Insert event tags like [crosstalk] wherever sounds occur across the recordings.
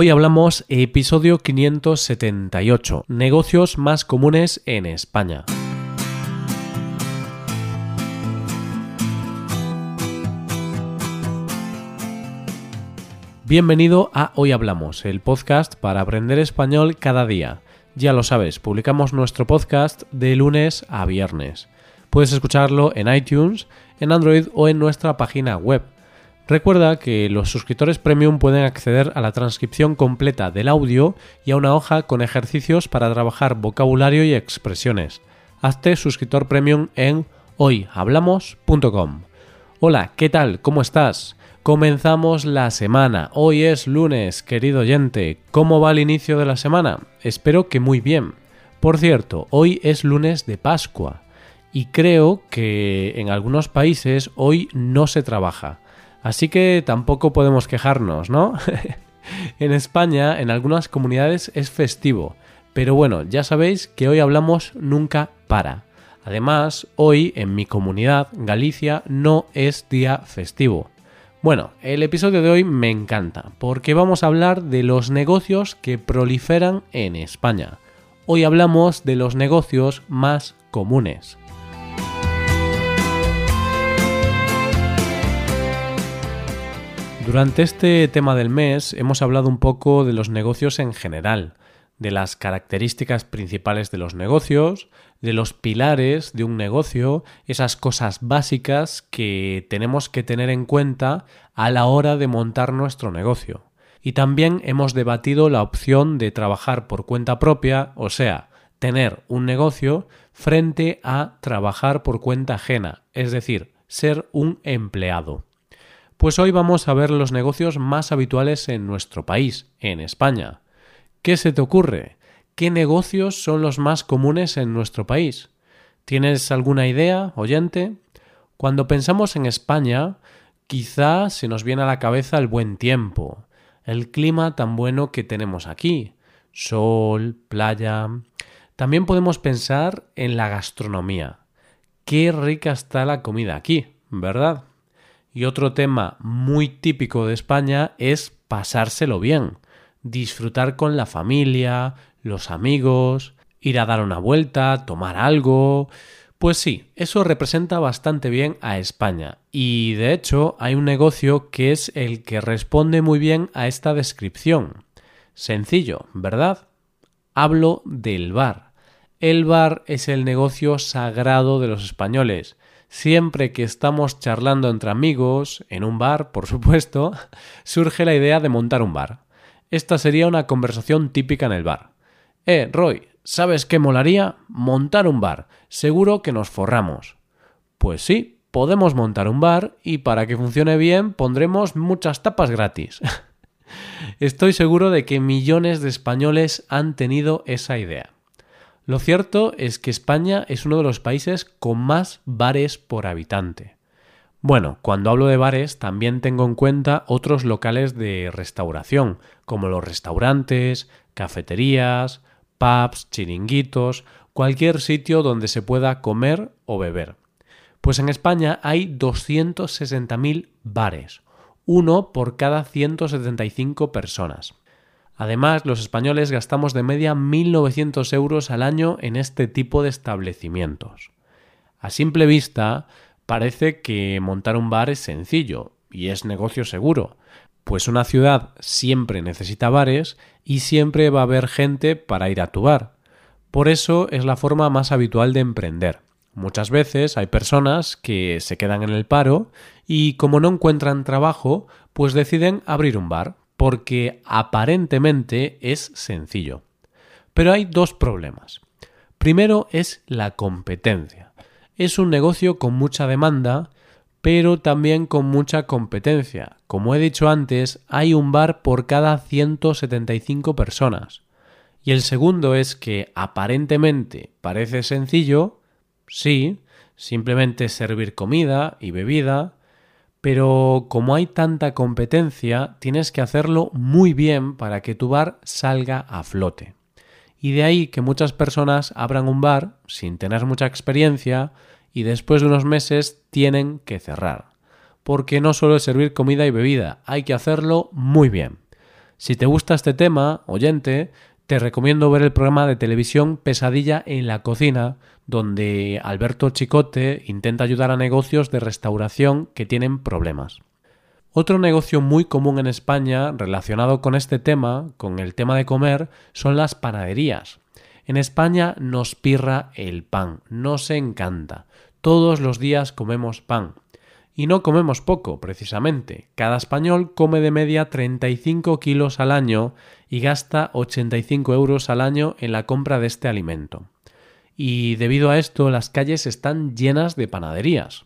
Hoy hablamos episodio 578, negocios más comunes en España. Bienvenido a Hoy Hablamos, el podcast para aprender español cada día. Ya lo sabes, publicamos nuestro podcast de lunes a viernes. Puedes escucharlo en iTunes, en Android o en nuestra página web. Recuerda que los suscriptores premium pueden acceder a la transcripción completa del audio y a una hoja con ejercicios para trabajar vocabulario y expresiones. Hazte suscriptor premium en hoyhablamos.com. Hola, ¿qué tal? ¿Cómo estás? Comenzamos la semana. Hoy es lunes, querido oyente. ¿Cómo va el inicio de la semana? Espero que muy bien. Por cierto, hoy es lunes de Pascua y creo que en algunos países hoy no se trabaja. Así que tampoco podemos quejarnos, ¿no? [laughs] en España, en algunas comunidades es festivo. Pero bueno, ya sabéis que hoy hablamos nunca para. Además, hoy en mi comunidad, Galicia, no es día festivo. Bueno, el episodio de hoy me encanta porque vamos a hablar de los negocios que proliferan en España. Hoy hablamos de los negocios más comunes. Durante este tema del mes hemos hablado un poco de los negocios en general, de las características principales de los negocios, de los pilares de un negocio, esas cosas básicas que tenemos que tener en cuenta a la hora de montar nuestro negocio. Y también hemos debatido la opción de trabajar por cuenta propia, o sea, tener un negocio frente a trabajar por cuenta ajena, es decir, ser un empleado. Pues hoy vamos a ver los negocios más habituales en nuestro país, en España. ¿Qué se te ocurre? ¿Qué negocios son los más comunes en nuestro país? ¿Tienes alguna idea, oyente? Cuando pensamos en España, quizá se nos viene a la cabeza el buen tiempo, el clima tan bueno que tenemos aquí, sol, playa. También podemos pensar en la gastronomía. Qué rica está la comida aquí, ¿verdad? Y otro tema muy típico de España es pasárselo bien disfrutar con la familia, los amigos, ir a dar una vuelta, tomar algo. Pues sí, eso representa bastante bien a España y de hecho hay un negocio que es el que responde muy bien a esta descripción. Sencillo, ¿verdad? Hablo del bar. El bar es el negocio sagrado de los españoles. Siempre que estamos charlando entre amigos, en un bar, por supuesto, [laughs] surge la idea de montar un bar. Esta sería una conversación típica en el bar. Eh, Roy, ¿sabes qué molaría? Montar un bar. Seguro que nos forramos. Pues sí, podemos montar un bar y para que funcione bien pondremos muchas tapas gratis. [laughs] Estoy seguro de que millones de españoles han tenido esa idea. Lo cierto es que España es uno de los países con más bares por habitante. Bueno, cuando hablo de bares también tengo en cuenta otros locales de restauración, como los restaurantes, cafeterías, pubs, chiringuitos, cualquier sitio donde se pueda comer o beber. Pues en España hay 260.000 bares, uno por cada 175 personas. Además, los españoles gastamos de media 1.900 euros al año en este tipo de establecimientos. A simple vista, Parece que montar un bar es sencillo y es negocio seguro, pues una ciudad siempre necesita bares y siempre va a haber gente para ir a tu bar. Por eso es la forma más habitual de emprender. Muchas veces hay personas que se quedan en el paro y como no encuentran trabajo, pues deciden abrir un bar, porque aparentemente es sencillo. Pero hay dos problemas. Primero es la competencia. Es un negocio con mucha demanda, pero también con mucha competencia. Como he dicho antes, hay un bar por cada 175 personas. Y el segundo es que aparentemente parece sencillo, sí, simplemente servir comida y bebida, pero como hay tanta competencia, tienes que hacerlo muy bien para que tu bar salga a flote. Y de ahí que muchas personas abran un bar sin tener mucha experiencia y después de unos meses tienen que cerrar. Porque no solo es servir comida y bebida, hay que hacerlo muy bien. Si te gusta este tema, oyente, te recomiendo ver el programa de televisión Pesadilla en la cocina, donde Alberto Chicote intenta ayudar a negocios de restauración que tienen problemas. Otro negocio muy común en España relacionado con este tema, con el tema de comer, son las panaderías. En España nos pirra el pan, nos encanta. Todos los días comemos pan. Y no comemos poco, precisamente. Cada español come de media 35 kilos al año y gasta 85 euros al año en la compra de este alimento. Y debido a esto las calles están llenas de panaderías.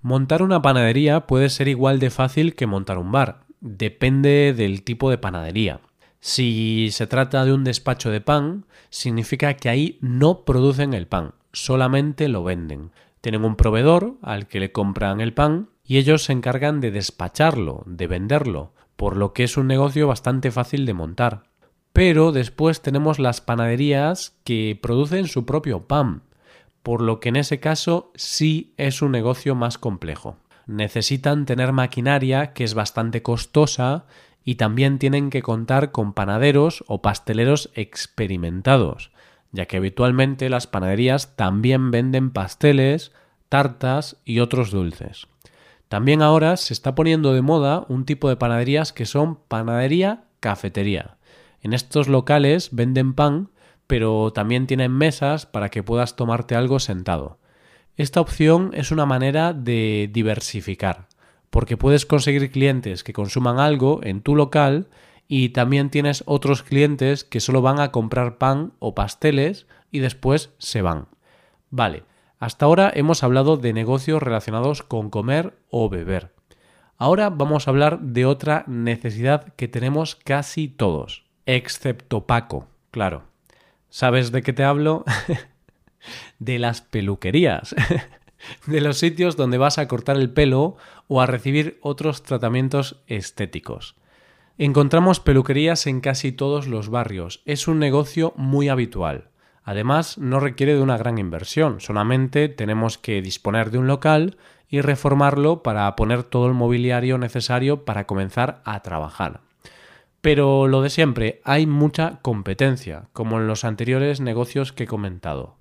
Montar una panadería puede ser igual de fácil que montar un bar. Depende del tipo de panadería. Si se trata de un despacho de pan, significa que ahí no producen el pan, solamente lo venden. Tienen un proveedor al que le compran el pan y ellos se encargan de despacharlo, de venderlo, por lo que es un negocio bastante fácil de montar. Pero después tenemos las panaderías que producen su propio pan, por lo que en ese caso sí es un negocio más complejo. Necesitan tener maquinaria que es bastante costosa y también tienen que contar con panaderos o pasteleros experimentados, ya que habitualmente las panaderías también venden pasteles, tartas y otros dulces. También ahora se está poniendo de moda un tipo de panaderías que son panadería cafetería. En estos locales venden pan, pero también tienen mesas para que puedas tomarte algo sentado. Esta opción es una manera de diversificar porque puedes conseguir clientes que consuman algo en tu local y también tienes otros clientes que solo van a comprar pan o pasteles y después se van. Vale, hasta ahora hemos hablado de negocios relacionados con comer o beber. Ahora vamos a hablar de otra necesidad que tenemos casi todos, excepto Paco, claro. ¿Sabes de qué te hablo? [laughs] de las peluquerías. [laughs] de los sitios donde vas a cortar el pelo o a recibir otros tratamientos estéticos. Encontramos peluquerías en casi todos los barrios. Es un negocio muy habitual. Además, no requiere de una gran inversión, solamente tenemos que disponer de un local y reformarlo para poner todo el mobiliario necesario para comenzar a trabajar. Pero lo de siempre, hay mucha competencia, como en los anteriores negocios que he comentado.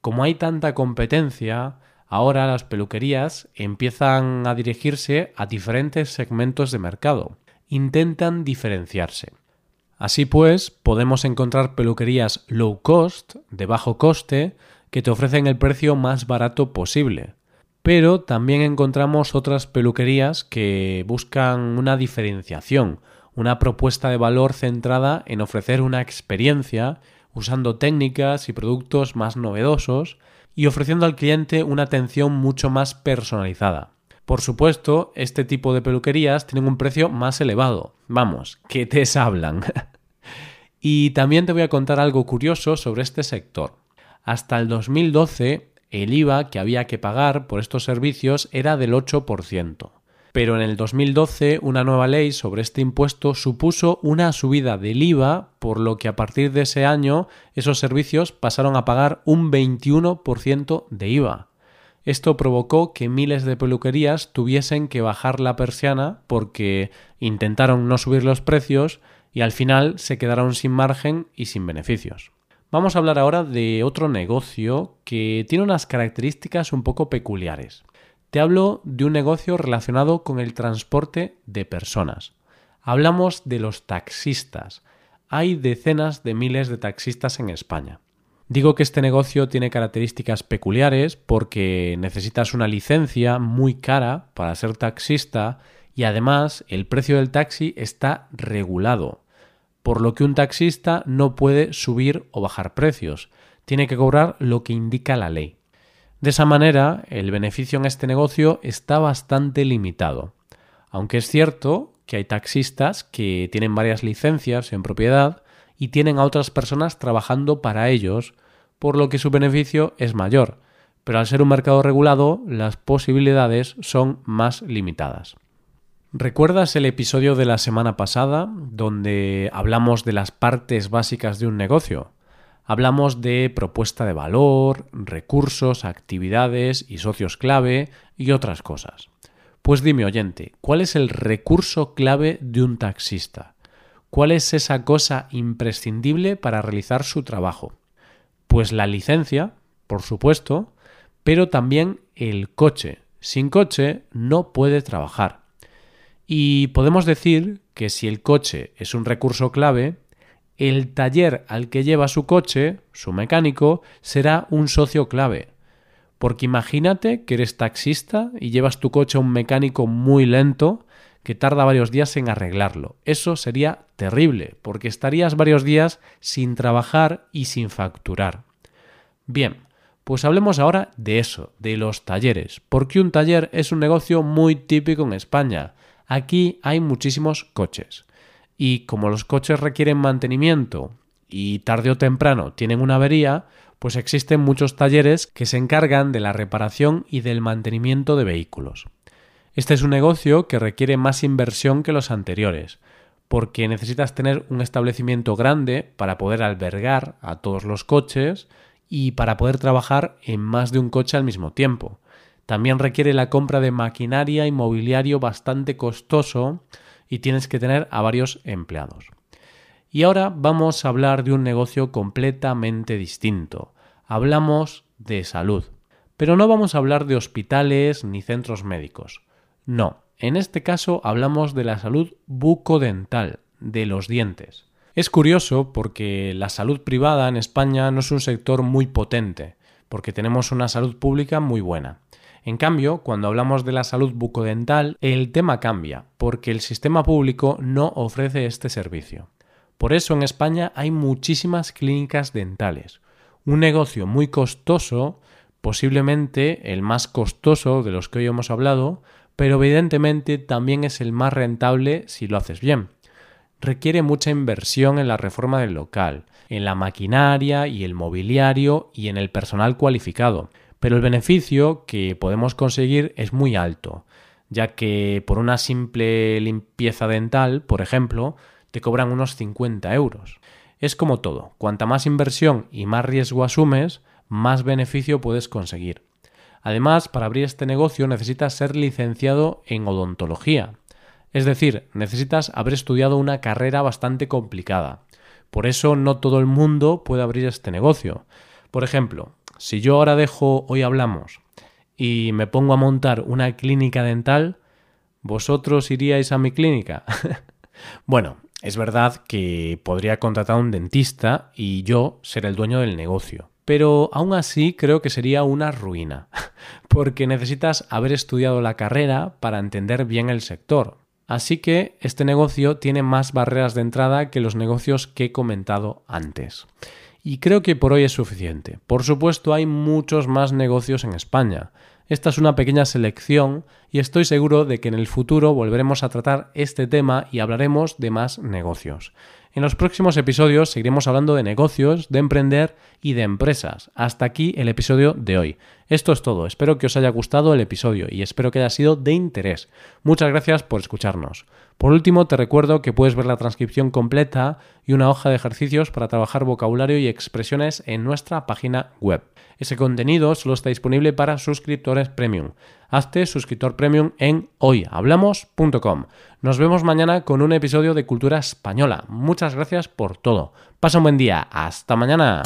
Como hay tanta competencia, Ahora las peluquerías empiezan a dirigirse a diferentes segmentos de mercado. Intentan diferenciarse. Así pues, podemos encontrar peluquerías low cost, de bajo coste, que te ofrecen el precio más barato posible. Pero también encontramos otras peluquerías que buscan una diferenciación, una propuesta de valor centrada en ofrecer una experiencia usando técnicas y productos más novedosos y ofreciendo al cliente una atención mucho más personalizada. Por supuesto, este tipo de peluquerías tienen un precio más elevado. Vamos, que te hablan. [laughs] y también te voy a contar algo curioso sobre este sector. Hasta el 2012, el IVA que había que pagar por estos servicios era del 8% pero en el 2012 una nueva ley sobre este impuesto supuso una subida del IVA, por lo que a partir de ese año esos servicios pasaron a pagar un 21% de IVA. Esto provocó que miles de peluquerías tuviesen que bajar la persiana porque intentaron no subir los precios y al final se quedaron sin margen y sin beneficios. Vamos a hablar ahora de otro negocio que tiene unas características un poco peculiares. Te hablo de un negocio relacionado con el transporte de personas. Hablamos de los taxistas. Hay decenas de miles de taxistas en España. Digo que este negocio tiene características peculiares porque necesitas una licencia muy cara para ser taxista y además el precio del taxi está regulado, por lo que un taxista no puede subir o bajar precios, tiene que cobrar lo que indica la ley. De esa manera, el beneficio en este negocio está bastante limitado. Aunque es cierto que hay taxistas que tienen varias licencias en propiedad y tienen a otras personas trabajando para ellos, por lo que su beneficio es mayor, pero al ser un mercado regulado las posibilidades son más limitadas. ¿Recuerdas el episodio de la semana pasada donde hablamos de las partes básicas de un negocio? Hablamos de propuesta de valor, recursos, actividades y socios clave y otras cosas. Pues dime oyente, ¿cuál es el recurso clave de un taxista? ¿Cuál es esa cosa imprescindible para realizar su trabajo? Pues la licencia, por supuesto, pero también el coche. Sin coche no puede trabajar. Y podemos decir que si el coche es un recurso clave, el taller al que lleva su coche, su mecánico, será un socio clave. Porque imagínate que eres taxista y llevas tu coche a un mecánico muy lento que tarda varios días en arreglarlo. Eso sería terrible, porque estarías varios días sin trabajar y sin facturar. Bien, pues hablemos ahora de eso, de los talleres, porque un taller es un negocio muy típico en España. Aquí hay muchísimos coches. Y como los coches requieren mantenimiento y tarde o temprano tienen una avería, pues existen muchos talleres que se encargan de la reparación y del mantenimiento de vehículos. Este es un negocio que requiere más inversión que los anteriores, porque necesitas tener un establecimiento grande para poder albergar a todos los coches y para poder trabajar en más de un coche al mismo tiempo. También requiere la compra de maquinaria y mobiliario bastante costoso y tienes que tener a varios empleados. Y ahora vamos a hablar de un negocio completamente distinto. Hablamos de salud. Pero no vamos a hablar de hospitales ni centros médicos. No, en este caso hablamos de la salud bucodental, de los dientes. Es curioso porque la salud privada en España no es un sector muy potente, porque tenemos una salud pública muy buena. En cambio, cuando hablamos de la salud bucodental, el tema cambia, porque el sistema público no ofrece este servicio. Por eso en España hay muchísimas clínicas dentales, un negocio muy costoso, posiblemente el más costoso de los que hoy hemos hablado, pero evidentemente también es el más rentable si lo haces bien. Requiere mucha inversión en la reforma del local, en la maquinaria y el mobiliario y en el personal cualificado, pero el beneficio que podemos conseguir es muy alto, ya que por una simple limpieza dental, por ejemplo, te cobran unos 50 euros. Es como todo, cuanta más inversión y más riesgo asumes, más beneficio puedes conseguir. Además, para abrir este negocio necesitas ser licenciado en odontología. Es decir, necesitas haber estudiado una carrera bastante complicada. Por eso no todo el mundo puede abrir este negocio. Por ejemplo, si yo ahora dejo Hoy Hablamos y me pongo a montar una clínica dental, ¿vosotros iríais a mi clínica? [laughs] bueno, es verdad que podría contratar a un dentista y yo ser el dueño del negocio pero aún así creo que sería una ruina, porque necesitas haber estudiado la carrera para entender bien el sector. Así que este negocio tiene más barreras de entrada que los negocios que he comentado antes. Y creo que por hoy es suficiente. Por supuesto hay muchos más negocios en España. Esta es una pequeña selección y estoy seguro de que en el futuro volveremos a tratar este tema y hablaremos de más negocios. En los próximos episodios seguiremos hablando de negocios, de emprender y de empresas. Hasta aquí el episodio de hoy. Esto es todo. Espero que os haya gustado el episodio y espero que haya sido de interés. Muchas gracias por escucharnos. Por último, te recuerdo que puedes ver la transcripción completa y una hoja de ejercicios para trabajar vocabulario y expresiones en nuestra página web. Ese contenido solo está disponible para suscriptores premium. Hazte suscriptor premium en hoyhablamos.com. Nos vemos mañana con un episodio de Cultura Española. Muchas gracias por todo. Pasa un buen día. Hasta mañana.